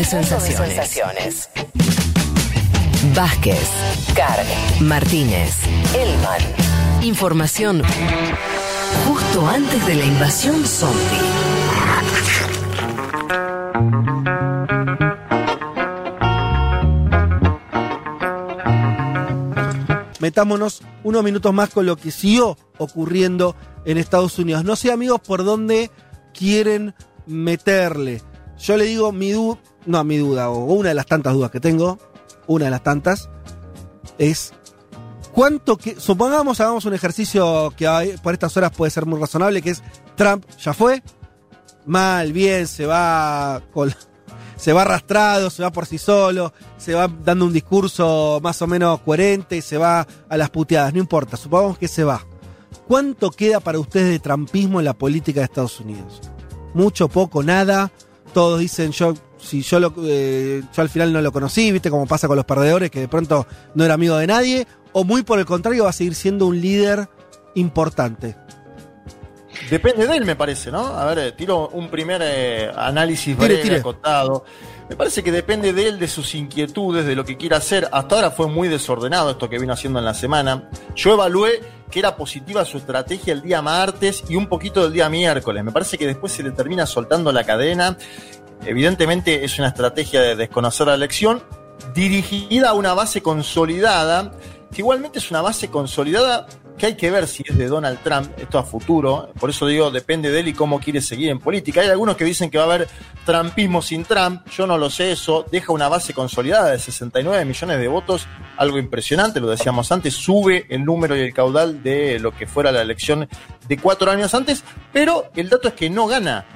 de sensaciones. Vázquez, Carg, Martínez, Elman. Información justo antes de la invasión zombie. metámonos unos minutos más con lo que siguió ocurriendo en Estados Unidos. No sé, amigos, por dónde quieren meterle. Yo le digo mi duda, no mi duda, o una de las tantas dudas que tengo, una de las tantas, es cuánto que, supongamos, hagamos un ejercicio que por estas horas puede ser muy razonable, que es Trump ya fue, mal, bien, se va con, se va arrastrado, se va por sí solo, se va dando un discurso más o menos coherente, se va a las puteadas, no importa, supongamos que se va. ¿Cuánto queda para ustedes de trampismo en la política de Estados Unidos? Mucho, poco, nada. Todos dicen yo, si yo lo, eh, yo al final no lo conocí, viste como pasa con los perdedores, que de pronto no era amigo de nadie, o muy por el contrario va a seguir siendo un líder importante. Depende de él, me parece, ¿no? A ver, eh, tiro un primer eh, análisis Tire, breve, tire. acotado. Me parece que depende de él, de sus inquietudes, de lo que quiera hacer. Hasta ahora fue muy desordenado esto que vino haciendo en la semana. Yo evalué que era positiva su estrategia el día martes y un poquito del día miércoles. Me parece que después se le termina soltando la cadena. Evidentemente es una estrategia de desconocer la elección, dirigida a una base consolidada, que igualmente es una base consolidada que hay que ver si es de Donald Trump, esto a futuro, por eso digo, depende de él y cómo quiere seguir en política. Hay algunos que dicen que va a haber trumpismo sin Trump, yo no lo sé eso, deja una base consolidada de 69 millones de votos, algo impresionante, lo decíamos antes, sube el número y el caudal de lo que fuera la elección de cuatro años antes, pero el dato es que no gana.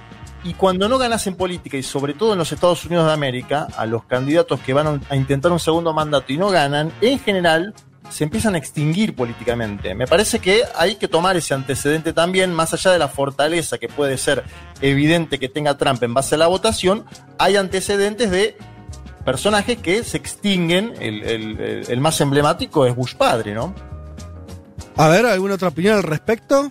Y cuando no ganas en política, y sobre todo en los Estados Unidos de América, a los candidatos que van a intentar un segundo mandato y no ganan, en general se empiezan a extinguir políticamente. Me parece que hay que tomar ese antecedente también, más allá de la fortaleza que puede ser evidente que tenga Trump en base a la votación, hay antecedentes de personajes que se extinguen. El, el- el- el más emblemático es Bush padre, ¿no? A ver, ¿alguna otra opinión al respecto?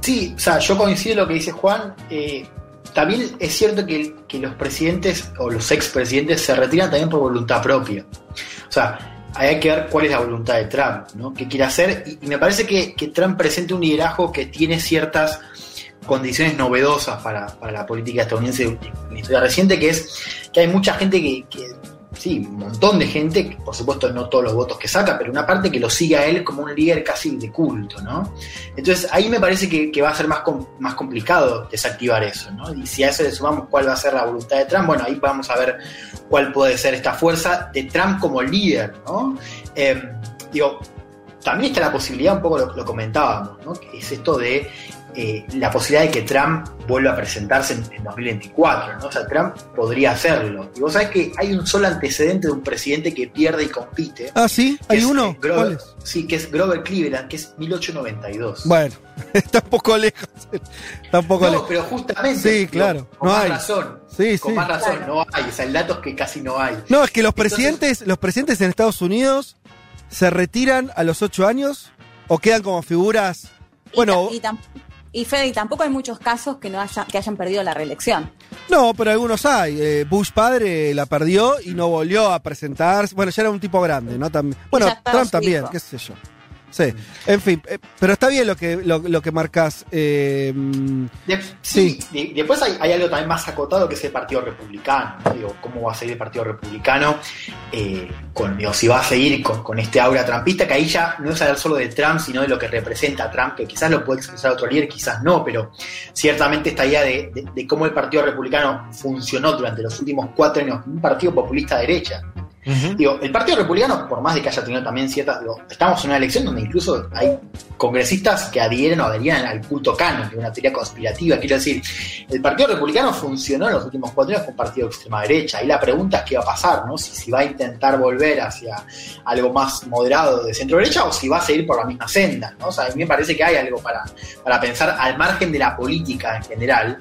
Sí, o sea, yo coincido en lo que dice Juan. eh, también es cierto que, que los presidentes o los expresidentes se retiran también por voluntad propia. O sea, hay que ver cuál es la voluntad de Trump, ¿no? ¿Qué quiere hacer? Y, me parece que, Trump presenta un liderazgo que tiene ciertas condiciones novedosas para, para la política estadounidense en la historia reciente, que es que hay mucha gente que sí, un montón de gente, por supuesto no todos los votos que saca, pero una parte que lo sigue a él como un líder casi de culto, ¿no? Entonces ahí me parece que, va a ser más, más complicado desactivar eso, ¿no? Y si a eso le sumamos cuál va a ser la voluntad de Trump, bueno, ahí vamos a ver cuál puede ser esta fuerza de Trump como líder, ¿no? Eh, digo, también está la posibilidad, un poco lo, lo comentábamos, ¿no? Que es esto de eh, la posibilidad de que Trump vuelva a presentarse en, en 2024, ¿no? O sea, Trump podría hacerlo. Y vos sabés que hay un solo antecedente de un presidente que pierde y compite. Ah, sí, hay es, uno. eh, Grover- ¿Cuál es? Sí, que es Grover Cleveland, que es 1892. Bueno, está un poco lejos. Está un poco no, lejos. pero justamente. Sí, claro, Con no más hay. razón. Sí, Con sí. más razón, no hay. O sea, el dato es que casi no hay. No, es que los Entonces- presidentes, los presidentes en Estados Unidos se retiran a los ocho años o quedan como figuras. Bueno, y, y Fede, y tampoco hay muchos casos que no haya, que hayan perdido la reelección. no, pero algunos hay. Eh, Bush padre la perdió y no volvió a presentarse. Bueno, ya era un tipo grande, ¿no? También. Bueno, Trump también, qué sé yo. Sí, en fin, eh, pero está bien lo que, lo, lo que marcas. eh, sí, de- después hay, hay algo también más acotado que es el Partido Republicano. ¿no? Digo, ¿Cómo va a seguir el Partido Republicano? Eh, con, digo, si va a seguir con, con este aura trampista, que ahí ya no es hablar solo de Trump, sino de lo que representa a Trump, que quizás lo puede expresar otro líder, quizás no, pero ciertamente esta idea de, de- de cómo el Partido Republicano funcionó durante los últimos cuatro años, un partido populista Digo, el Partido Republicano, por más de que haya tenido también ciertas. Digo, estamos en una elección donde incluso hay congresistas que adhieren o adherían al culto canon, que es una teoría conspirativa. Quiero decir, el Partido Republicano funcionó en los últimos cuatro años como un partido de extrema derecha. Ahí la pregunta es qué va a pasar, ¿no? Si, si va a intentar volver hacia algo más moderado de centro derecha o si va a seguir por la misma senda, ¿no? O sea, a mí me parece que hay algo para, para pensar al margen de la política en general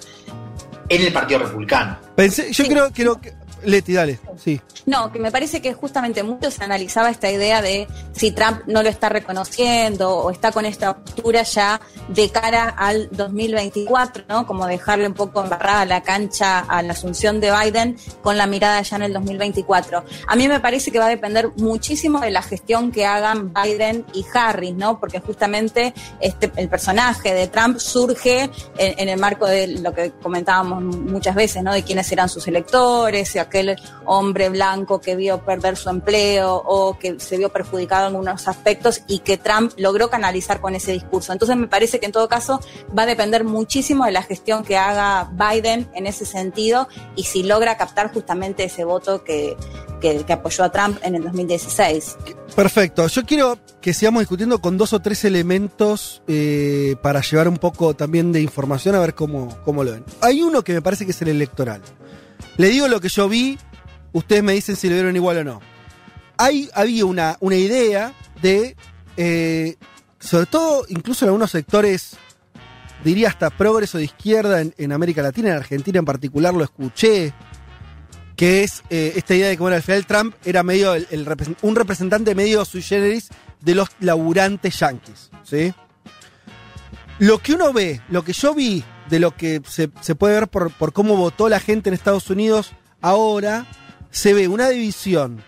en el Partido Republicano. pensé, yo Sí. creo, creo que Leti, dale, sí. No, que me parece que justamente mucho se analizaba esta idea de si Trump no lo está reconociendo o está con esta postura ya de cara al 2024, ¿no? Como dejarle un poco embarrada la cancha a la asunción de Biden con la mirada ya en el 2024. A mí me parece que va a depender muchísimo de la gestión que hagan Biden y Harris, ¿no? Porque justamente este, el personaje de Trump surge en, el marco de lo que comentábamos muchas veces, ¿no? De quiénes eran sus electores, si aquel hombre blanco que vio perder su empleo o que se vio perjudicado en algunos aspectos y que Trump logró canalizar con ese discurso. Entonces me parece que en todo caso va a depender muchísimo de la gestión que haga Biden en ese sentido y si logra captar justamente ese voto que, que, apoyó a Trump en el 2016. Perfecto. Yo quiero que sigamos discutiendo con dos o tres elementos eh, para llevar un poco también de información a ver cómo, cómo lo ven. Hay uno que me parece que es el electoral. Le digo lo que yo vi, ustedes me dicen si lo vieron igual o no. Hay, había una, una idea de, eh, sobre todo incluso en algunos sectores, diría hasta progreso de izquierda en, América Latina, en Argentina en particular lo escuché, que es eh, esta idea de que bueno, al final Trump era medio un representante medio sui generis de los laburantes yanquis. ¿sí? Lo que uno ve, lo que yo vi de lo que se, puede ver por, cómo votó la gente en Estados Unidos ahora, se ve una división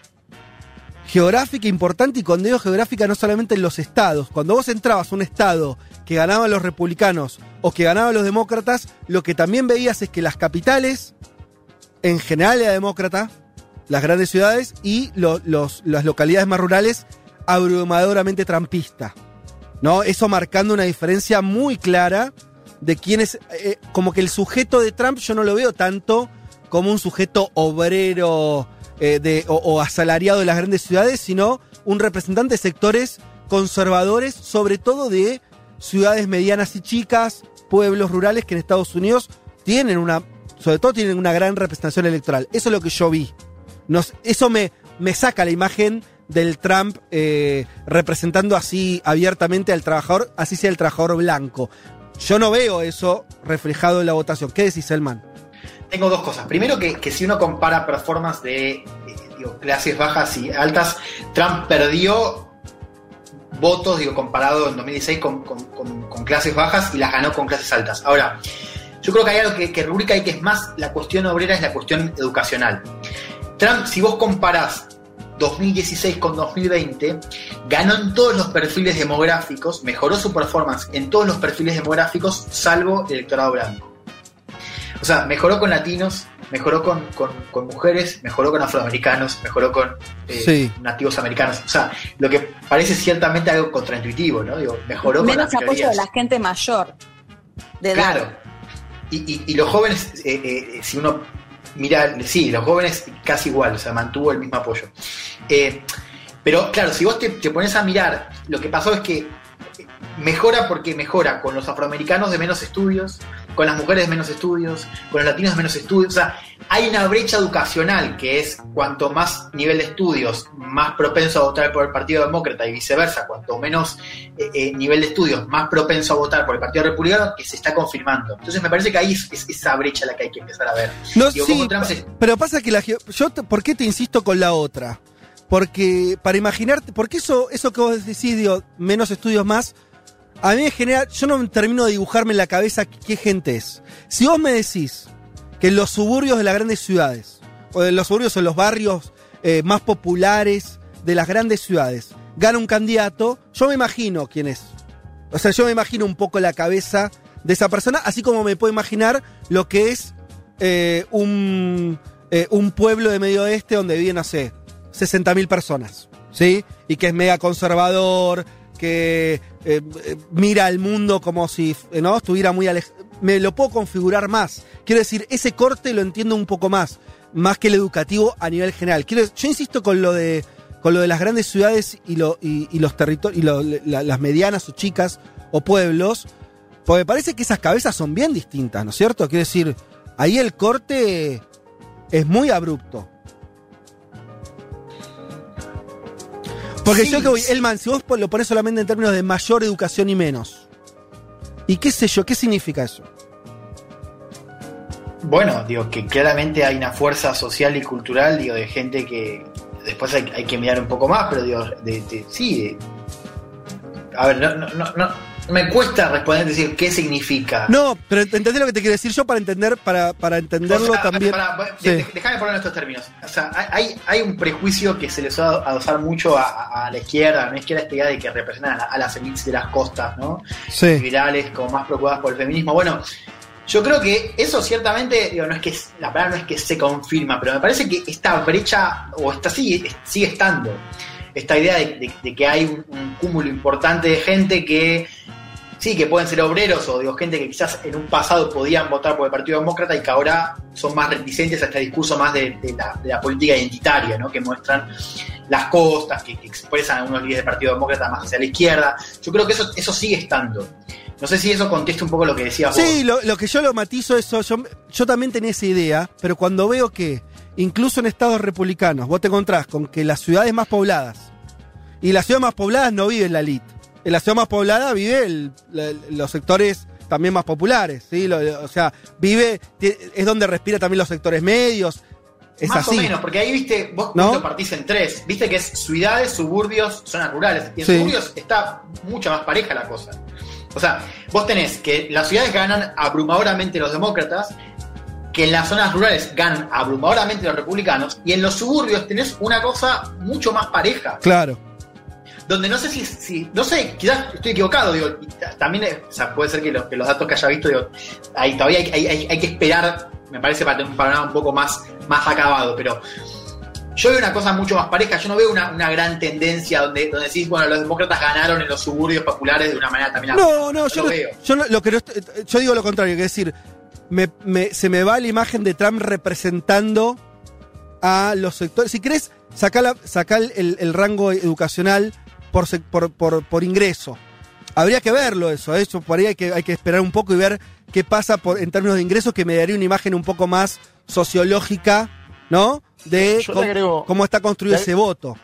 geográfica importante y cuando digo geográfica no solamente en los estados. Cuando vos entrabas a un estado que ganaban los republicanos o que ganaban los demócratas, lo que también veías es que las capitales en general era demócrata, las grandes ciudades y lo- los- las localidades más rurales abrumadoramente trampista. ¿no? Eso marcando una diferencia muy clara de quién es. eh, como que el sujeto de Trump yo no lo veo tanto como un sujeto obrero eh, de, o, asalariado de las grandes ciudades, sino un representante de sectores conservadores, sobre todo de ciudades medianas y chicas, pueblos rurales que en Estados Unidos tienen una, sobre todo tienen una gran representación electoral. Eso es lo que yo vi. Eso me, me saca la imagen del Trump eh, representando así abiertamente al trabajador, así sea el trabajador blanco. Yo no veo eso reflejado en la votación. ¿Qué decís, Elman? Tengo dos cosas. Primero que, que si uno compara performance de eh, clases bajas y altas, Trump perdió votos, digo, comparado en 2016 con, con- con- con clases bajas y las ganó con clases altas. Ahora, yo creo que hay algo que, que rubrica y que es más la cuestión obrera, es la cuestión educacional. Trump, si vos comparás 2016 con 2020, ganó en todos los perfiles demográficos, mejoró su performance en todos los perfiles demográficos, salvo el electorado blanco. O sea, mejoró con latinos, mejoró con, con- con mujeres, mejoró con afroamericanos, mejoró con eh, Sí. nativos americanos. O sea, lo que parece ciertamente algo contraintuitivo, ¿no? Digo, mejoró con Menos apoyo de la gente mayor de edad. Claro. Y, y- y los jóvenes, eh, eh, si uno mira, sí, los jóvenes casi igual, o sea, mantuvo el mismo apoyo. Eh, pero claro, si vos te, te pones a mirar, lo que pasó es que mejora porque mejora con los afroamericanos de menos estudios, con las mujeres menos estudios, con los latinos menos estudios. O sea, hay una brecha educacional que es cuanto más nivel de estudios, más propenso a votar por el Partido Demócrata y viceversa, cuanto menos eh, eh, nivel de estudios, más propenso a votar por el Partido Republicano, que se está confirmando. Entonces me parece que ahí es, es esa brecha la que hay que empezar a ver. No, Digo, sí, pero pasa que la geo- yo ¿por qué te insisto con la otra? Porque para imaginarte, porque eso, eso que vos decís, digo, menos estudios más, a mí me genera, yo no termino de dibujarme en la cabeza qué, gente es. Si vos me decís que en los suburbios de las grandes ciudades, o en los suburbios o en los barrios eh, más populares de las grandes ciudades, gana un candidato, yo me imagino quién es. O sea, yo me imagino un poco la cabeza de esa persona, así como me puedo imaginar lo que es eh, un, eh, un pueblo de Medio Oeste donde viven, no sé, 60.000 personas, ¿sí? Y que es mega conservador, que eh, eh, mira al mundo como si eh, no estuviera muy alejado. Me lo puedo configurar más. Quiero decir, ese corte lo entiendo un poco más, más que el educativo a nivel general. Quiero, yo insisto con lo de con lo de las grandes ciudades y, lo, y, y los territorios, y las medianas o chicas o pueblos, porque me parece que esas cabezas son bien distintas, ¿no es cierto? Quiero decir, ahí el corte es muy abrupto. Porque Sí, yo que voy. Elman, si vos lo pones solamente en términos de mayor educación y menos, ¿y qué sé yo? ¿Qué significa eso? Bueno, digo que claramente hay una fuerza social y cultural, digo, de gente que después hay, hay que mirar un poco más, pero digo, de, de- sí, de- a ver, no, no, no, no, me cuesta responder, decir qué significa. No, pero entendés lo que te quiero decir yo para entender, para, para entenderlo O sea, también. Sí. Déjame poner estos términos. O sea, hay, hay un prejuicio que se les va a adosar mucho a, la izquierda, a la izquierda esta idea de que representan a, la- a las élites de las costas, ¿no? Sí. Liberales, como más preocupadas por el feminismo. Bueno, yo creo que eso ciertamente, digo, no es que la palabra no es que se confirma, pero me parece que esta brecha, o esta sigue, sigue estando. Esta idea de, de- de que hay un, un cúmulo importante de gente que sí, que pueden ser obreros o digo, gente que quizás en un pasado podían votar por el Partido Demócrata y que ahora son más reticentes a este discurso más de, de la, política identitaria, ¿no? que muestran las costas, que, que expresan algunos líderes del Partido Demócrata más hacia la izquierda. Yo creo que eso, eso sigue estando. No sé si eso contesta un poco lo que decías vos. Sí, lo, lo que yo lo matizo eso, yo, yo también tenía esa idea, pero cuando veo que incluso en estados republicanos vos te encontrás con que las ciudades más pobladas, y las ciudades más pobladas no vive la elite, en la ciudad más poblada vive el- la- los sectores también más populares, ¿sí? Lo- o sea, vive, es donde respira también los sectores medios, es Más así. o menos, porque ahí viste, vos ¿No? lo partís en tres. Viste que es ciudades, suburbios, zonas rurales. Y en Sí. suburbios está mucho más pareja la cosa. O sea, vos tenés que las ciudades ganan abrumadoramente los demócratas, que en las zonas rurales ganan abrumadoramente los republicanos, y en los suburbios tenés una cosa mucho más pareja. Claro. Donde no sé si, si- no sé, quizás estoy equivocado, digo, también, o sea, puede ser que, los- que los datos que haya visto, digo, ahí todavía hay, hay- hay- hay que esperar, me parece, para tener un panorama un poco más, más acabado, pero yo veo una cosa mucho más pareja, yo no veo una, una gran tendencia donde, donde decís, bueno, los demócratas ganaron en los suburbios populares de una manera también No, no, yo, lo no- veo. yo no- lo que no est- yo digo lo contrario, que es decir, me- me- se me va la imagen de Trump representando a los sectores. Si querés, la- sacar el, el rango educacional por, sec- por, por, por ingreso. Habría que verlo eso, eso por ahí hay que, hay que esperar un poco y ver qué pasa por, en términos de ingresos, que me daría una imagen un poco más sociológica, ¿no? De cómo, agrego- cómo está construido ese voto.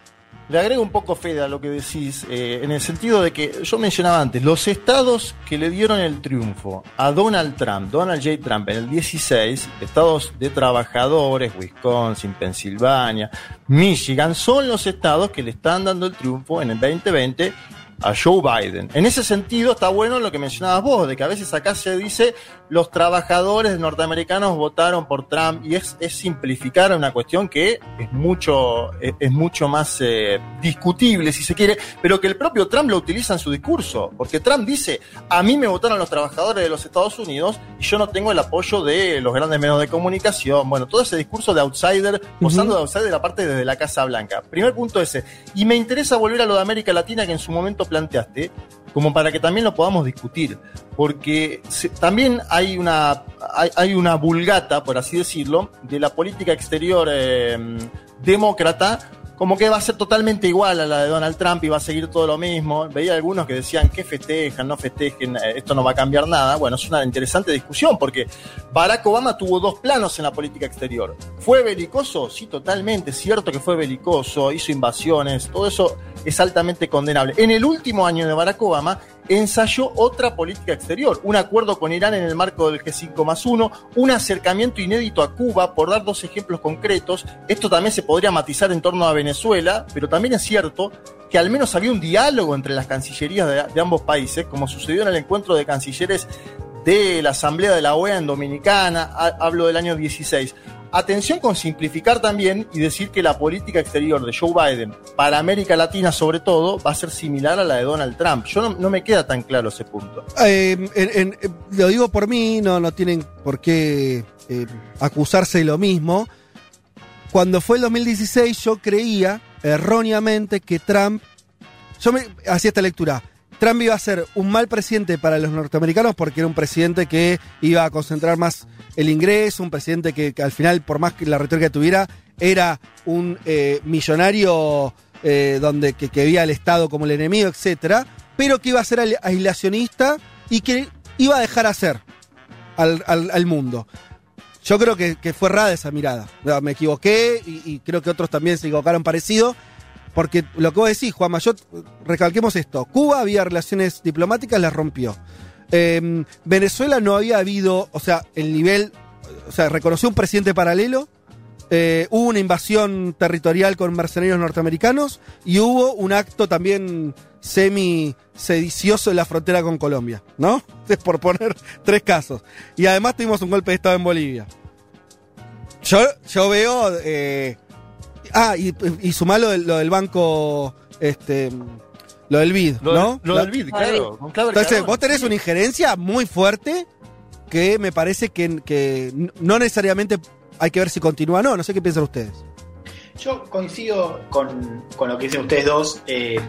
Le agrego un poco, Fede, a lo que decís, eh, en el sentido de que yo mencionaba antes, los estados que le dieron el triunfo a Donald Trump, Donald J. Trump en el 16, estados de trabajadores, Wisconsin, Pensilvania, Michigan, son los estados que le están dando el triunfo en el 2020 a Joe Biden. En ese sentido está bueno lo que mencionabas vos, de que a veces acá se dice los trabajadores norteamericanos votaron por Trump y es, es simplificar una cuestión que es mucho, es, es mucho más eh, discutible si se quiere, pero que el propio Trump lo utiliza en su discurso, porque Trump dice, a mí me votaron los trabajadores de los Estados Unidos y yo no tengo el apoyo de los grandes medios de comunicación, bueno, todo ese discurso de outsider, posando de outsider aparte desde la Casa Blanca. Primer punto ese. Y me interesa volver a lo de América Latina que en su momento planteaste, como para que también lo podamos discutir, porque también hay una, hay, hay una vulgata, por así decirlo, de la política exterior eh, demócrata, como que va a ser totalmente igual a la de Donald Trump y va a seguir todo lo mismo. Veía algunos que decían que festejan, no festejen, eh, esto no va a cambiar nada. Bueno, es una interesante discusión porque Barack Obama tuvo dos planos en la política exterior. ¿Fue belicoso? Sí, totalmente. Cierto que fue belicoso, hizo invasiones, todo eso es altamente condenable. En el último año de Barack Obama ensayó otra política exterior, un acuerdo con Irán en el marco del G5 más 1, un acercamiento inédito a Cuba, por dar dos ejemplos concretos. Esto también se podría matizar en torno a Venezuela, pero también es cierto que al menos había un diálogo entre las cancillerías de, ambos países, como sucedió en el encuentro de cancilleres de la Asamblea de la OEA en Dominicana, ha- hablo del año 16. Atención con simplificar también y decir que la política exterior de Joe Biden para América Latina sobre todo va a ser similar a la de Donald Trump. Yo no, me queda tan claro ese punto. Eh, eh, lo digo por mí, no, no tienen por qué eh, acusarse de lo mismo. Cuando fue el 2016 yo creía erróneamente que Trump, yo me hacía esta lectura, Trump iba a ser un mal presidente para los norteamericanos porque era un presidente que iba a concentrar más el ingreso, un presidente que, al final, por más que la retórica tuviera, era un eh, millonario eh, donde que, que al Estado como el enemigo, etcétera, pero que iba a ser aislacionista y que iba a dejar hacer al, al- mundo. Yo creo que, fue errada esa mirada. Me equivoqué y, y creo que otros también se equivocaron parecido. Porque lo que vos decís, Juan Mayot, recalquemos esto. Cuba había relaciones diplomáticas, las rompió. Eh, Venezuela no había habido, o sea, el nivel o sea, reconoció un presidente paralelo, eh, hubo una invasión territorial con mercenarios norteamericanos y hubo un acto también semi sedicioso en la frontera con Colombia, ¿no? Es por poner tres casos. Y además tuvimos un golpe de Estado en Bolivia. Yo, yo veo... eh, ah, y, y sumá lo del, lo del banco, este, lo del BID, Lo, ¿no? lo La- del BID, claro. con entonces, vos tenés una injerencia muy fuerte que me parece que, que no necesariamente hay que ver si continúa o no. No sé qué piensan ustedes. Yo coincido con, con lo que dicen ustedes dos. eh,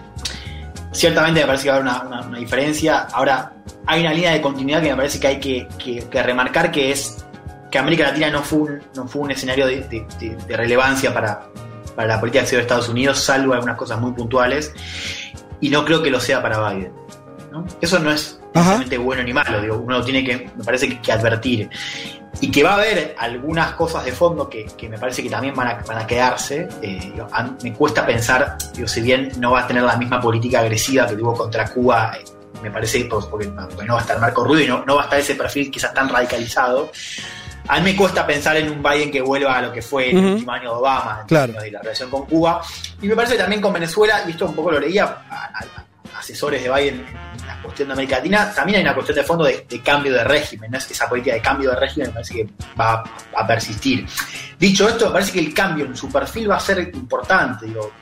ciertamente me parece que va a haber una, una- una diferencia. Ahora, hay una línea de continuidad que me parece que hay que, que- que remarcar, que es que América Latina no fue un, no fue un escenario de, de- de- de relevancia para, para la política exterior de Estados Unidos, salvo algunas cosas muy puntuales, y no creo que lo sea para Biden. ¿no? Eso no es necesariamente bueno ni malo, digo, uno lo tiene que, me parece que, que advertir. Y que va a haber algunas cosas de fondo que, que me parece que también van a, van a quedarse. eh, digo, a- me cuesta pensar, digo, si bien no va a tener la misma política agresiva que tuvo contra Cuba, eh, me parece, porque, porque no va a estar Marco Rubio y no, no va a estar ese perfil quizás tan radicalizado. A mí me cuesta pensar en un Biden que vuelva a lo que fue el último año de Obama, en Claro. de la relación con Cuba. Y me parece que también con Venezuela, y esto un poco lo leía a, asesores de Biden en la cuestión de América Latina, también hay una cuestión de fondo de, de cambio de régimen, ¿no? esa política de cambio de régimen me parece que va a, a persistir. Dicho esto, me parece que el cambio en su perfil va a ser importante, digo,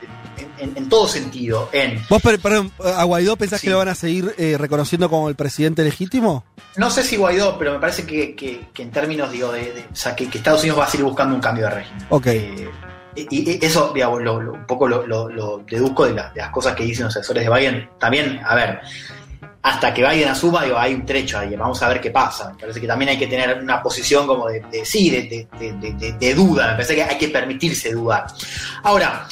en, todo sentido, en ¿Vos, per- perdón, a Guaidó pensás Sí. que lo van a seguir eh, reconociendo como el presidente legítimo? No sé si Guaidó, pero me parece que, que- que en términos, digo, de, de- o sea, que, que Estados Unidos va a seguir buscando un cambio de régimen. Ok. Eh, y, y eso, digamos, lo- lo- un poco lo, deduzco de, la- de las cosas que dicen los asesores de Biden. También, a ver, hasta que Biden asuma, digo, hay un trecho ahí, vamos a ver qué pasa. Me parece que también hay que tener una posición como de, de- sí, de- de duda, me parece que hay que permitirse dudar. Ahora,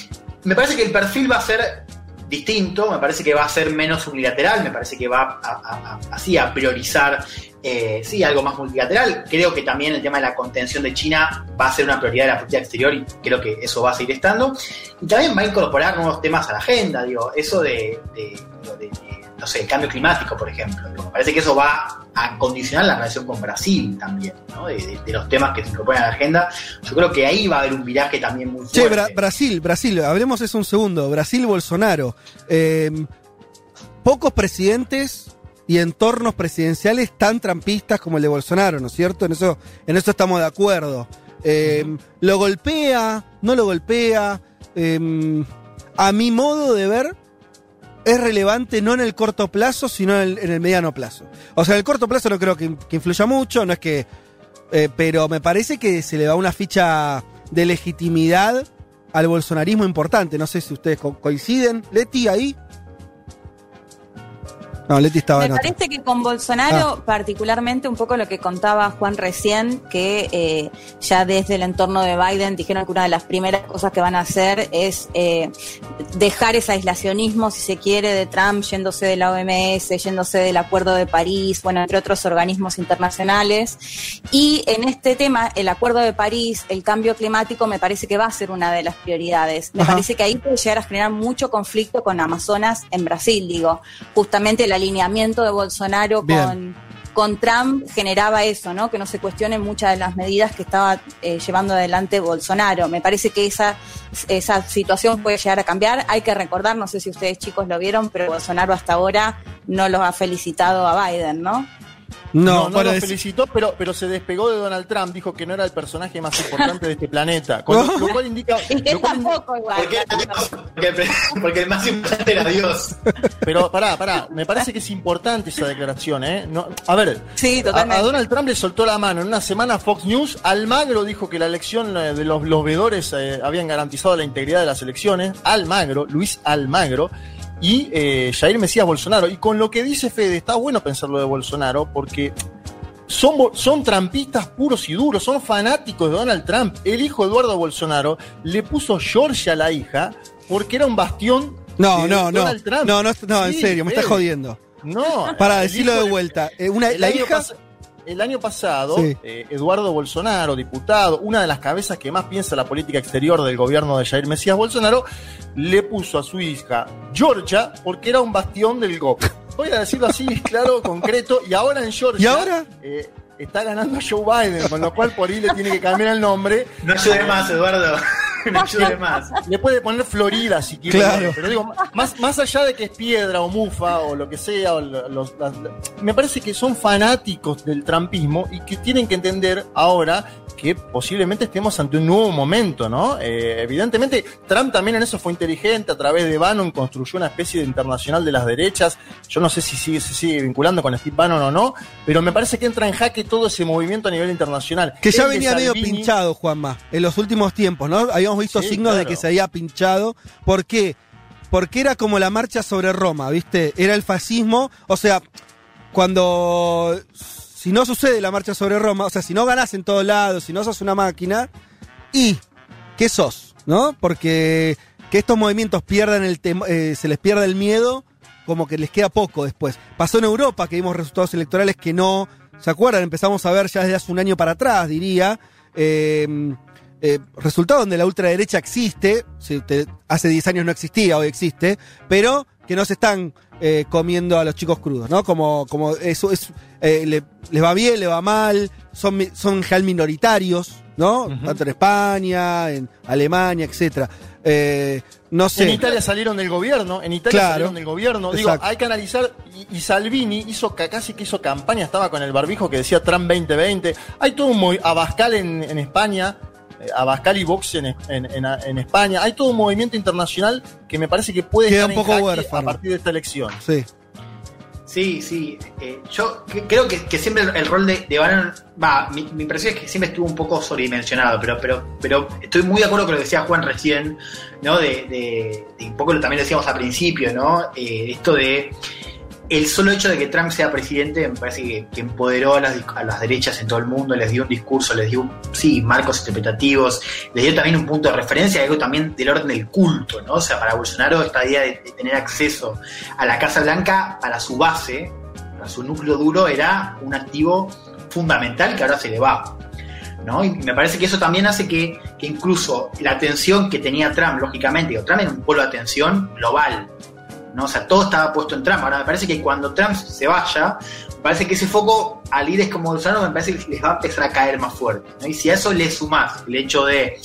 me parece que el perfil va a ser distinto, me parece que va a ser menos unilateral, me parece que va a, así a priorizar eh, sí, algo más multilateral. Creo que también el tema de la contención de China va a ser una prioridad de la política exterior y creo que eso va a seguir estando. Y también va a incorporar nuevos temas a la agenda, digo, eso de, no sé, el cambio climático, por ejemplo. Me parece que eso va a condicionar la relación con Brasil también, ¿no? de, de- de los temas que se incorporan a la agenda. Yo creo que ahí va a haber un viraje también muy fuerte. Che, Bra- Brasil, Brasil, hablemos eso un segundo. Brasil, Bolsonaro. Eh, pocos presidentes y entornos presidenciales tan trampistas como el de Bolsonaro, ¿no es cierto? En eso, en eso estamos de acuerdo. Eh, ¿Lo golpea? ¿No lo golpea? Eh, a mi modo de ver, es relevante no en el corto plazo, sino en el, mediano plazo. O sea, en el corto plazo no creo que, influya mucho, no es que. eh, pero me parece que se le da una ficha de legitimidad al bolsonarismo importante. No sé si ustedes co- coinciden. Leti, ahí. No, Leti estaba Me en otra. parece que con Bolsonaro, particularmente un poco lo que contaba Juan recién, que eh, ya desde el entorno de Biden dijeron que una de las primeras cosas que van a hacer es eh, dejar ese aislacionismo, si se quiere, de Trump yéndose de la OMS, yéndose del Acuerdo de París, bueno, entre otros organismos internacionales. Y en este tema, el Acuerdo de París, el cambio climático, me parece que va a ser una de las prioridades. Me Ajá. parece que ahí puede llegar a generar mucho conflicto con Amazonas en Brasil, digo. Justamente el alineamiento de Bolsonaro con, con Trump generaba eso, ¿no? Que no se cuestionen muchas de las medidas que estaba eh, llevando adelante Bolsonaro. Me parece que esa, esa situación puede llegar a cambiar. Hay que recordar, no sé si ustedes chicos lo vieron, pero Bolsonaro hasta ahora no los ha felicitado a Biden, ¿no? No, No, no, lo es- felicitó, pero, pero se despegó de Donald Trump, dijo que no era el personaje más importante de este planeta. Con lo, lo cual indica. Y que cual tampoco igual. Porque, porque el, porque el más importante era Dios. pero pará, pará, me parece que es importante esa declaración, ¿eh? No, a ver, Sí, a, totalmente. a Donald Trump le soltó la mano. En una semana Fox News, Almagro dijo que la elección eh, de los, los veedores eh, habían garantizado la integridad de las elecciones. Almagro, Luis Almagro. Y eh, Jair Mesías Bolsonaro. Y con lo que dice Fede, está bueno pensarlo de Bolsonaro porque son, son trampistas puros y duros, son fanáticos de Donald Trump. El hijo Eduardo Bolsonaro le puso Georgia a la hija porque era un bastión no, de no, no. Donald Trump. No, no, no, en Sí, serio, me estás jodiendo. No. Para decirlo de vuelta. eh, una, la hija. El año pasado, Sí. eh, Eduardo Bolsonaro, diputado, una de las cabezas que más piensa la política exterior del gobierno de Jair Mesías Bolsonaro, le puso a su hija Georgia porque era un bastión del GOP. Voy a decirlo así, claro, concreto. Y ahora en Georgia. ¿Y ahora? eh, está ganando Joe Biden, con lo cual por ahí le tiene que cambiar el nombre. No ayude más, Eduardo. No ayude más. Le puede poner Florida si quiere. Claro. Pero digo, más, más allá de que es piedra o mufa o lo que sea, o lo- los- las- me parece que son fanáticos del trampismo y que tienen que entender ahora que posiblemente estemos ante un nuevo momento, ¿no? Eh, evidentemente, Trump también en eso fue inteligente, a través de Bannon construyó una especie de internacional de las derechas. Yo no sé si sigue, se sigue vinculando con Steve Bannon o no, pero me parece que entra en jaque todo ese movimiento a nivel internacional. Que ya El venía medio pinchado, Juanma, en los últimos tiempos, ¿no? Habíamos visto Sí, signos de que se había pinchado. ¿Por qué? Porque era como la marcha sobre Roma, ¿viste? Era el fascismo. O sea, cuando. Si no sucede la marcha sobre Roma, o sea, si no ganás en todos lados, si no sos una máquina, ¿y qué sos? ¿No? Porque que estos movimientos pierdan el eh, se les pierda el miedo, como que les queda poco después. Pasó en Europa que vimos resultados electorales que no. ¿Se acuerdan? Empezamos a ver ya desde hace un año para atrás, diría. eh, eh, resultados donde la ultraderecha existe, si te- hace 10 años no existía, hoy existe, pero que no se están eh, comiendo a los chicos crudos, ¿no? Como, como eso es, eh, le- les va bien, le va mal, son, son general minoritarios, ¿no? Tanto en España, en Alemania, etcétera. Eh, no sé. En Italia salieron del gobierno, en Italia Claro. salieron del gobierno. Digo, Exacto. hay que analizar. Y, y Salvini hizo ca- casi que hizo campaña, estaba con el barbijo que decía Trump 2020. Hay todo un Abascal en, en España, Abascal y Vox en, en- en- en España. Hay todo un movimiento internacional que me parece que puede Queda estar un poco en jaque a partir de esta elección. Sí. Sí, sí. eh, yo creo que, que siempre el, el rol de, de Bannon, va, mi, mi impresión es que siempre estuvo un poco sobredimensionado, pero, pero, pero estoy muy de acuerdo con lo que decía Juan recién, ¿no? De, de- de un poco lo también decíamos al principio, ¿no? Eh, esto de el solo hecho de que Trump sea presidente me parece que, empoderó a las, a las derechas en todo el mundo, les dio un discurso, les dio, sí, marcos interpretativos, les dio también un punto de referencia, algo también del orden del culto, ¿no? O sea, para Bolsonaro esta idea de, de tener acceso a la Casa Blanca para su base, para su núcleo duro, era un activo fundamental que ahora se le va. ¿no? Y me parece que eso también hace que, que incluso la atención que tenía Trump, lógicamente, digo, Trump era un polo de atención global, ¿no? O sea, todo estaba puesto en Trump. Ahora me parece que cuando Trump se vaya, me parece que ese foco a líderes como Bolsonaro me parece que les va a empezar a caer más fuerte. ¿no? Y si a eso le sumás el hecho de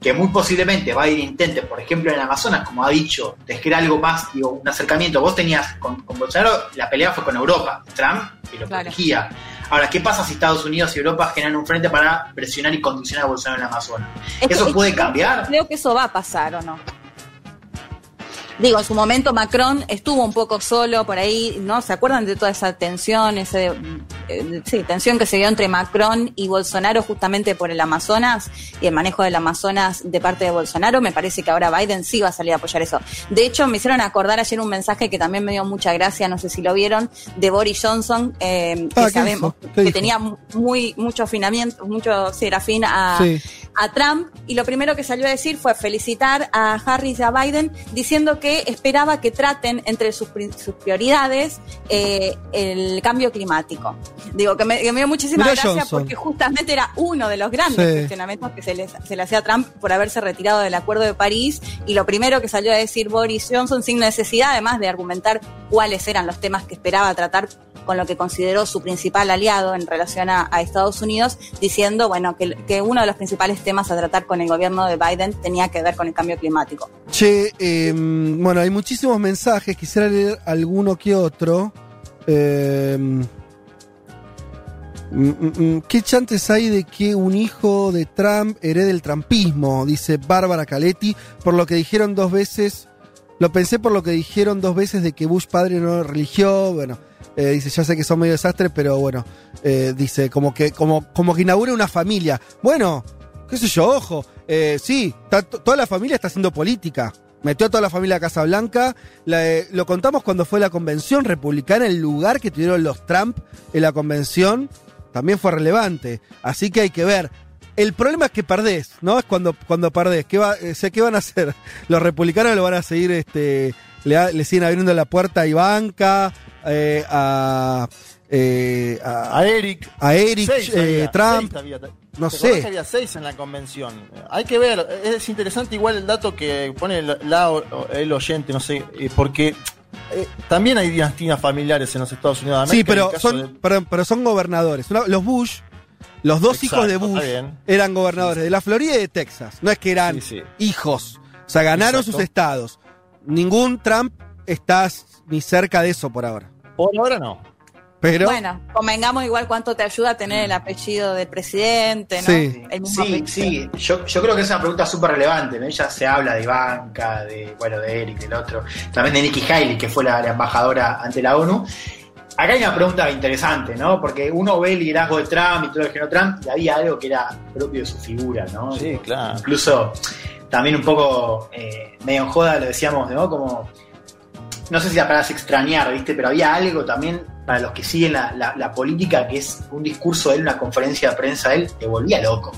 que muy posiblemente Biden intente, por ejemplo, en Amazonas, como ha dicho, tejer algo más, digo, un acercamiento. Vos tenías con, con Bolsonaro, la pelea fue con Europa, Trump, que lo Claro. protegía. Ahora, ¿qué pasa si Estados Unidos y Europa generan un frente para presionar y condicionar a Bolsonaro en Amazonas? Es que- ¿Eso es puede que cambiar? Creo que eso va a pasar, ¿o no? Digo, en su momento Macron estuvo un poco solo por ahí, ¿no? ¿Se acuerdan de toda esa tensión, ese, eh, sí, tensión que se dio entre Macron y Bolsonaro justamente por el Amazonas y el manejo del Amazonas de parte de Bolsonaro? Me parece que ahora Biden sí va a salir a apoyar eso. De hecho, me hicieron acordar ayer un mensaje que también me dio mucha gracia, no sé si lo vieron, de Boris Johnson, eh, que Ah, ¿qué sabemos que tenía muy mucho afinamiento, mucho sí, era afín a, Sí. a Trump y lo primero que salió a decir fue felicitar a Harris y a Biden diciendo que esperaba que traten entre sus, pri- sus prioridades eh, el cambio climático. Digo, que me, que me dio muchísima Mirá gracia Johnson. porque justamente era uno de los grandes Sí. cuestionamientos que se, les- se le hacía a Trump por haberse retirado del Acuerdo de París y lo primero que salió a decir Boris Johnson sin necesidad además de argumentar cuáles eran los temas que esperaba tratar con lo que consideró su principal aliado en relación a, Estados Unidos, diciendo bueno que, uno de los principales temas a tratar con el gobierno de Biden tenía que ver con el cambio climático. Che, eh, bueno, hay muchísimos mensajes, quisiera leer alguno que otro. Eh, mm, mm, mm, ¿Qué chances hay de que un hijo de Trump herede el trampismo? Dice Bárbara Caletti, por lo que dijeron dos veces, lo pensé por lo que dijeron dos veces de que Bush padre no religió, bueno, eh, dice, ya sé que son medio desastres, pero bueno, eh, dice, como que, como, como que inaugura una familia. Bueno, qué sé yo, ojo, eh, sí, toda la familia está haciendo política. Metió a toda la familia a Casa Blanca. La, lo contamos cuando fue la convención republicana, el lugar que tuvieron los Trump en la convención también fue relevante. Así que hay que ver. El problema es que perdés, ¿no? Es cuando, cuando perdés. ¿Qué, va, ¿Qué van a hacer? Los republicanos lo van a seguir, este, le siguen abriendo la puerta a Ivanka, eh, a, eh, a, A Eric. a Eric Seis eh, había, Trump. seis había. no ¿Te sé. había seis en la convención. Hay que ver, es interesante igual el dato que pone la, la- el oyente, no sé, eh, porque eh, también hay dinastías familiares en los Estados Unidos de América. Sí, pero el son, de- pero, pero son gobernadores. Los Bush, los dos Exacto, hijos de Bush eran gobernadores de la Florida y de Texas. No es que eran sí. hijos. O sea, ganaron Exacto. sus estados. Ningún Trump está ni cerca de eso por ahora. Por ahora no. Pero Bueno, convengamos igual cuánto te ayuda a tener el apellido del presidente, ¿no? Sí. El mismo Sí, sí, yo, yo creo que es una pregunta súper relevante, ¿no? Ya se habla de Ivanka, de, bueno, de Eric, del otro, también de Nikki Haley, que fue la, la embajadora ante la ONU. Acá hay una pregunta interesante, ¿no? Porque uno ve el liderazgo de Trump y todo el género Trump, y había algo que era propio de su figura, ¿no? Sí, claro. Incluso también un poco eh, medio en joda lo decíamos, ¿no? Como, no sé si la palabra es extrañar, ¿viste? Pero había algo también para los que siguen la, la- la política, que es un discurso de él, una conferencia de prensa de él, te volvía loco.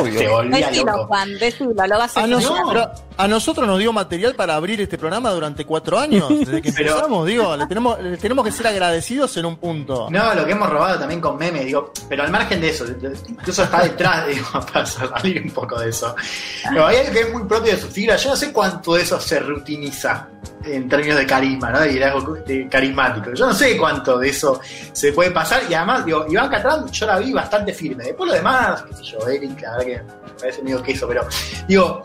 Obvio. Te volvía Decilo, loco. Juan, decilo, lo vas a A, hacer. nosotros, a nosotros nos dio material para abrir este programa durante cuatro años. Desde que Pero- empezamos, digo, le tenemos, le tenemos que ser agradecidos en un punto. No, lo que hemos robado también con memes, digo, pero al margen de eso, incluso está detrás, digo, para salir un poco de eso. Pero hay algo que es muy propio de su figura, yo no sé cuánto de eso se rutiniza en términos de carisma, ¿no? De liderazgo de carismático. Yo no sé cuánto de eso se puede pasar, y además, digo, Iván Trump yo la vi bastante firme. Después lo demás, qué sé yo, Eric, la verdad que me parece medio queso, pero digo,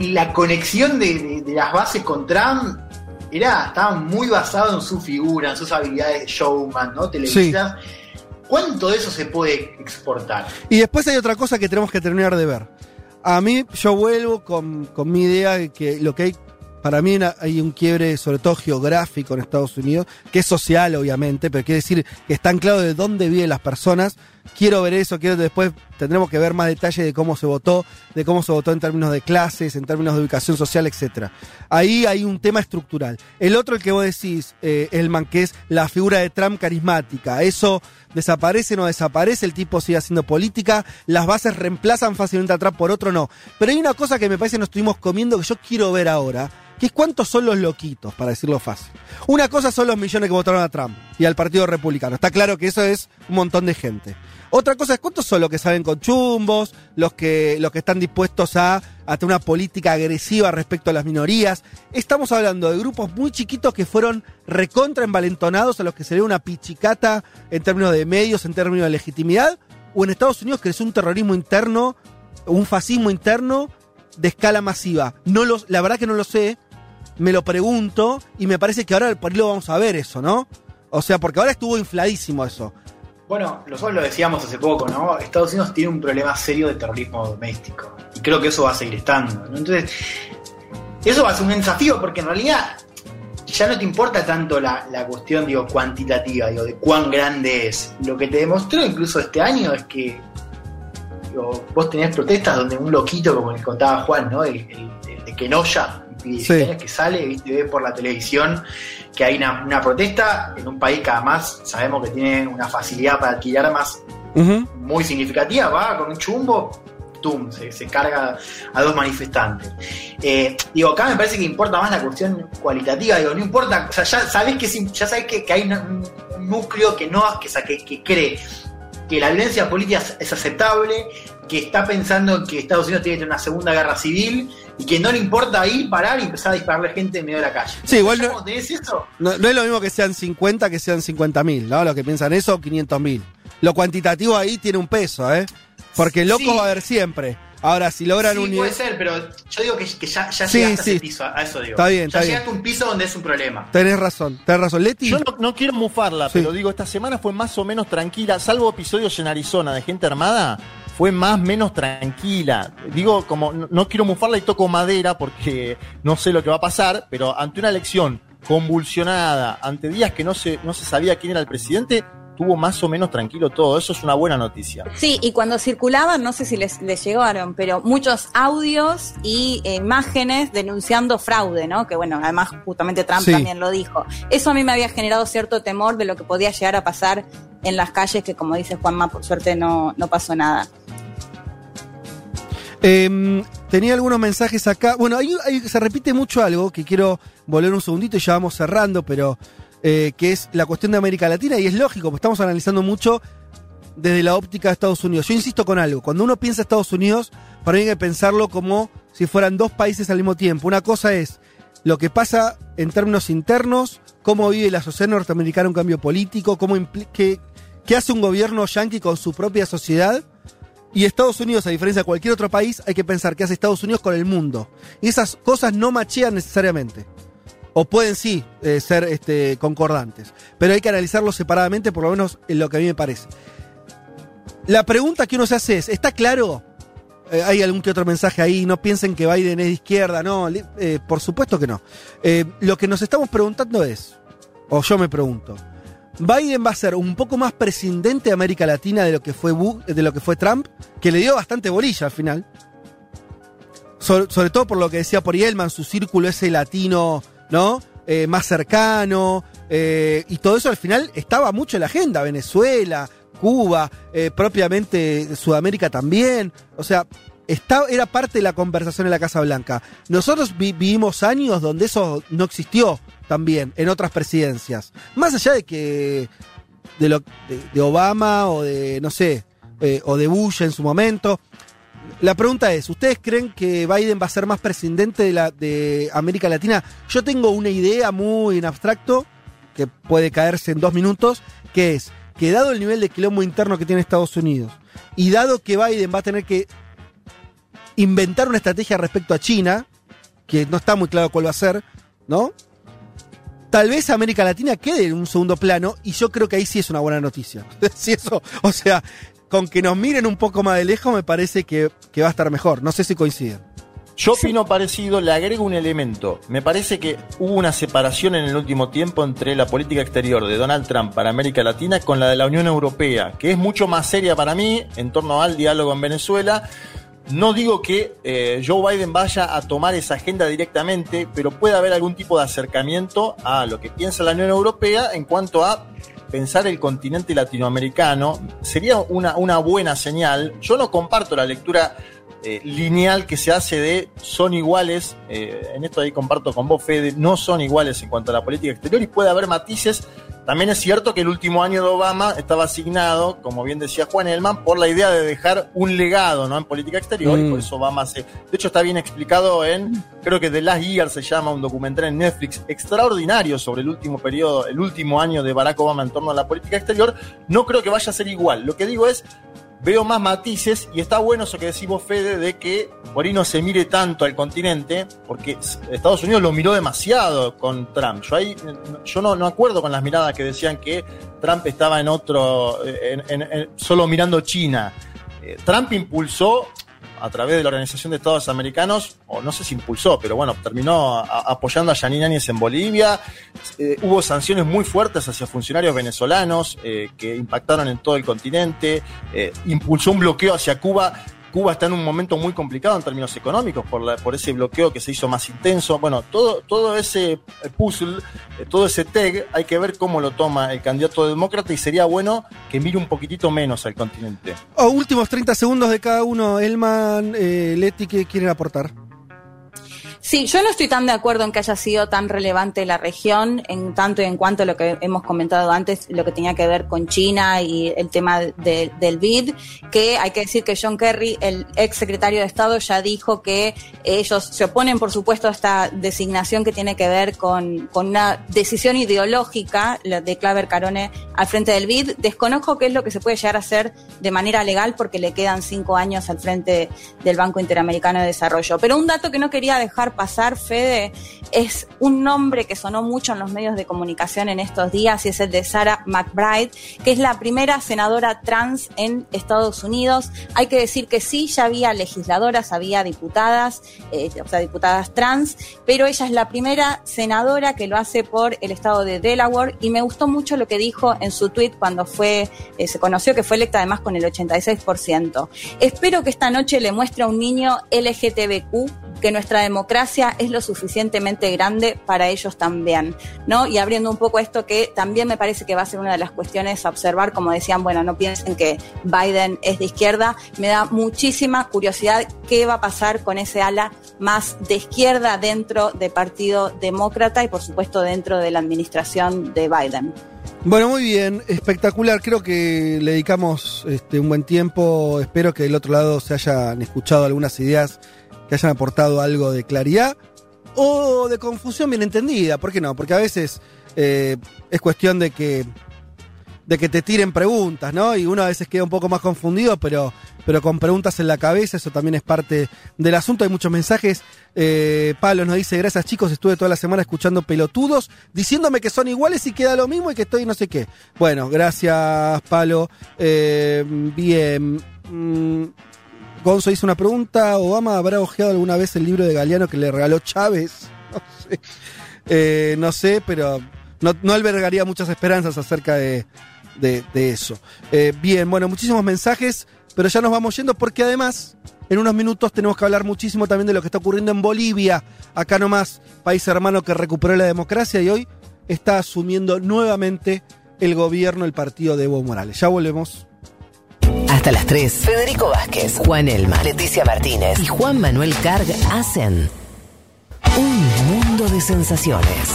la conexión de, de- de las bases con Trump era, estaba muy basado en su figura, en sus habilidades de showman, ¿no? Televisivas. ¿Cuánto de eso se puede exportar? Y después hay otra cosa que tenemos que terminar de ver. A mí, yo vuelvo con, con mi idea de que lo que hay, para mí hay un quiebre sobre todo geográfico en Estados Unidos, que es social obviamente, pero quiere decir que está anclado de dónde viven las personas. Quiero ver eso, quiero después tendremos que ver más detalle de cómo se votó, de cómo se votó en términos de clases, en términos de ubicación social, etcétera. Ahí hay un tema estructural. El otro, el que vos decís, eh, Elman, que es la figura de Trump carismática. Eso desaparece, no desaparece, el tipo sigue haciendo política, las bases reemplazan fácilmente a Trump por otro, no. Pero hay una cosa que me parece que nos estuvimos comiendo que yo quiero ver ahora, que es cuántos son los loquitos, para decirlo fácil. Una cosa son los millones que votaron a Trump y al Partido Republicano. Está claro que eso es un montón de gente. Otra cosa es cuántos son los que salen con chumbos, los que, los que están dispuestos a, a tener una política agresiva respecto a las minorías. Estamos hablando de grupos muy chiquitos que fueron recontra envalentonados, a los que se le una pichicata en términos de medios, en términos de legitimidad, o en Estados Unidos creció un terrorismo interno, un fascismo interno de escala masiva. No lo, la verdad que no lo sé, me lo pregunto y me parece que ahora por ahí lo vamos a ver eso, ¿no? O sea, porque ahora estuvo infladísimo eso. Bueno, nosotros lo decíamos hace poco, ¿no? Estados Unidos tiene un problema serio de terrorismo doméstico. Y creo que eso va a seguir estando. ¿no? Entonces, eso va a ser un desafío porque en realidad ya no te importa tanto la, la cuestión, digo, cuantitativa, digo, de cuán grande es. Lo que te demostró incluso este año es que vos tenés protestas donde un loquito, como les contaba Juan, ¿no? El, el- el de Sí. que sale, viste, ve por la televisión que hay una, una protesta en un país que además sabemos que tiene una facilidad para adquirir armas muy significativa, va con un chumbo, tum, se, se carga a dos manifestantes. Eh, digo, acá me parece que importa más la cuestión cualitativa, digo, no importa, o sea, ya sabés que, es- ya sabés que, que hay un, núcleo que no, que, que, cree que la violencia política es aceptable, que está pensando que Estados Unidos tiene que tener una segunda guerra civil y que no le importa ir, parar y empezar a dispararle gente en medio de la calle. Sí, igual ¿Ya no- eso? No, no es lo mismo que sean 50 que sean 50 mil, ¿no? Los que piensan eso, 500 mil. Lo cuantitativo ahí tiene un peso, ¿eh? Porque locos Sí. va a haber siempre. Ahora, si logran Sí, un puede ser, pero yo digo que, que ya, ya Sí, llegaste a sí. ese piso, a a eso digo. Está bien, ya está llegaste a un piso donde es un problema. Tenés razón, tenés razón. Leti. Yo no, no quiero mufarla, Sí. pero digo, esta semana fue más o menos tranquila, salvo episodios en Arizona de gente armada, fue más menos tranquila. Digo, como no, quiero mufarla y toco madera porque no sé lo que va a pasar, pero ante una elección convulsionada, ante días que no se, no se sabía quién era el presidente, tuvo más o menos tranquilo todo. Eso es una buena noticia. Sí, y cuando circulaban, no sé si les, les llegaron, pero muchos audios y imágenes denunciando fraude, ¿no? Que bueno, además justamente Trump Sí. también lo dijo. Eso a mí me había generado cierto temor de lo que podía llegar a pasar en las calles, que como dice Juanma, por suerte no, no pasó nada. Eh, tenía algunos mensajes acá. Bueno, ahí, ahí se repite mucho algo que quiero volver un segundito y ya vamos cerrando, pero eh, que es la cuestión de América Latina y es lógico, porque estamos analizando mucho desde la óptica de Estados Unidos. Yo insisto con algo, cuando uno piensa Estados Unidos, para mí hay que pensarlo como si fueran dos países al mismo tiempo. Una cosa es lo que pasa en términos internos, cómo vive la sociedad norteamericana un cambio político, cómo qué, qué hace un gobierno yanqui con su propia sociedad. Y Estados Unidos, a diferencia de cualquier otro país, hay que pensar qué hace Estados Unidos con el mundo. Y esas cosas no machean necesariamente. O pueden sí eh, ser este, concordantes. Pero hay que analizarlos separadamente, por lo menos en lo que a mí me parece. La pregunta que uno se hace es, ¿está claro? Eh, hay algún que otro mensaje ahí, no piensen que Biden es de izquierda, no, eh, por supuesto que no. Lo que nos estamos preguntando es, o yo me pregunto, ¿Biden va a ser un poco más presidente de América Latina de lo que fue, de lo que fue Trump? Que le dio bastante bolilla al final. Sobre, sobre todo por lo que decía Porielman, su círculo ese latino, ¿no? Eh, más cercano. eh, y todo eso al final estaba mucho en la agenda. Venezuela, Cuba, eh, propiamente Sudamérica también. O sea, está- era parte de la conversación en la Casa Blanca. Nosotros vi- vivimos años donde eso no existió también en otras presidencias. Más allá de que de, lo, de, de Obama o de, no sé, o de Bush en su momento. La pregunta es, ¿ustedes creen que Biden va a ser más presidente de, la, América Latina? Yo tengo una idea muy en abstracto, que puede caerse en dos minutos, que es que dado el nivel de quilombo interno que tiene Estados Unidos, y dado que Biden va a tener que inventar una estrategia respecto a China, que no está muy claro cuál va a ser, ¿no? Tal vez América Latina quede en un segundo plano y yo creo que ahí sí es una buena noticia. si eso, o sea, con que nos miren un poco más de lejos me parece que, que va a estar mejor. No sé si coinciden. Yo opino parecido, le agrego un elemento. Me parece que hubo una separación en el último tiempo entre la política exterior de Donald Trump para América Latina con la de la Unión Europea, que es mucho más seria para mí en torno al diálogo en Venezuela. No digo que eh, Joe Biden vaya a tomar esa agenda directamente, pero puede haber algún tipo de acercamiento a lo que piensa la Unión Europea en cuanto a pensar el continente latinoamericano. Sería una, una buena señal. Yo no comparto la lectura eh, lineal que se hace de son iguales, eh, en esto ahí comparto con vos, Fede, no son iguales en cuanto a la política exterior y puede haber matices. También es cierto que el último año de Obama estaba asignado, como bien decía Juan Elman, por la idea de dejar un legado ¿no? en política exterior Mm. y por eso Obama se... De hecho está bien explicado en, creo que The Last Year se llama un documental en Netflix extraordinario sobre el último periodo, el último año de Barack Obama en torno a la política exterior. No creo que vaya a ser igual. Lo que digo es, veo más matices y está bueno eso que decís vos, Fede, de que por ahí no se mire tanto al continente, porque Estados Unidos lo miró demasiado con Trump. Yo ahí, yo no, no acuerdo con las miradas que decían que Trump estaba en otro, en- solo mirando China. Eh, Trump impulsó a través de la Organización de Estados Americanos, o no sé si impulsó, pero bueno, terminó apoyando a Yanine Áñez en Bolivia. Eh, hubo sanciones muy fuertes hacia funcionarios venezolanos eh, que impactaron en todo el continente. Eh, impulsó un bloqueo hacia Cuba. Cuba está en un momento muy complicado en términos económicos por, la- por ese bloqueo que se hizo más intenso. Bueno, todo, ese eh, puzzle, eh, todo ese tag, hay que ver cómo lo toma el candidato demócrata y sería bueno que mire un poquitito menos al continente. Oh, últimos 30 segundos de cada uno. Elman, eh, Leti, ¿qué quieren aportar? Sí, yo no estoy tan de acuerdo en que haya sido tan relevante la región, en tanto y en cuanto a lo que hemos comentado antes, lo que tenía que ver con China y el tema de- del BID, que hay que decir que John Kerry, el ex secretario de Estado, ya dijo que ellos se oponen, por supuesto, a esta designación que tiene que ver con, una decisión ideológica de Claver Carone al frente del BID. Desconozco qué es lo que se puede llegar a hacer de manera legal porque le quedan cinco años al frente del Banco Interamericano de Desarrollo. Pero un dato que no quería dejar pasar, Fede, es un nombre que sonó mucho en los medios de comunicación en estos días y es el de Sarah McBride, que es la primera senadora trans en Estados Unidos. Hay que decir que sí, ya había legisladoras, había diputadas, eh, o sea, diputadas trans, pero ella es la primera senadora que lo hace por el estado de Delaware y me gustó mucho lo que dijo en su tweet cuando fue, eh, se conoció que fue electa además con el 86%. Espero que esta noche le muestre a un niño LGTBQ que nuestra democracia es lo suficientemente grande para ellos también, ¿no? Y abriendo un poco esto que también me parece que va a ser una de las cuestiones a observar, como decían, bueno, no piensen que Biden es de izquierda, me da muchísima curiosidad qué va a pasar con ese ala más de izquierda dentro del Partido Demócrata y por supuesto dentro de la administración de Biden. Bueno, muy bien, espectacular. Creo que le dedicamos este, un buen tiempo. Espero que del otro lado se hayan escuchado algunas ideas que hayan aportado algo de claridad. o de confusión bien entendida. ¿Por qué no? Porque a veces eh, es cuestión de que de que te tiren preguntas, ¿no? Y uno a veces queda un poco más confundido, pero, pero con preguntas en la cabeza, eso también es parte del asunto. Hay muchos mensajes. Eh, Pablo nos dice, gracias chicos, estuve toda la semana escuchando pelotudos, diciéndome que son iguales y queda lo mismo y que estoy no sé qué. Bueno, gracias Pablo. Eh, bien. Mm, Gonzo hizo una pregunta, ¿Obama habrá ojeado alguna vez el libro de Galeano que le regaló Chávez? No sé, Eh, no sé pero no albergaría muchas esperanzas acerca de, de, eso. Eh, bien, bueno, muchísimos mensajes, pero ya nos vamos yendo porque además, en unos minutos tenemos que hablar muchísimo también de lo que está ocurriendo en Bolivia, acá nomás, país hermano que recuperó la democracia y hoy está asumiendo nuevamente el gobierno el partido de Evo Morales. Ya volvemos. Hasta las 3. Federico Vázquez, Juan Elma, Leticia Martínez y Juan Manuel Carg hacen un mundo de sensaciones.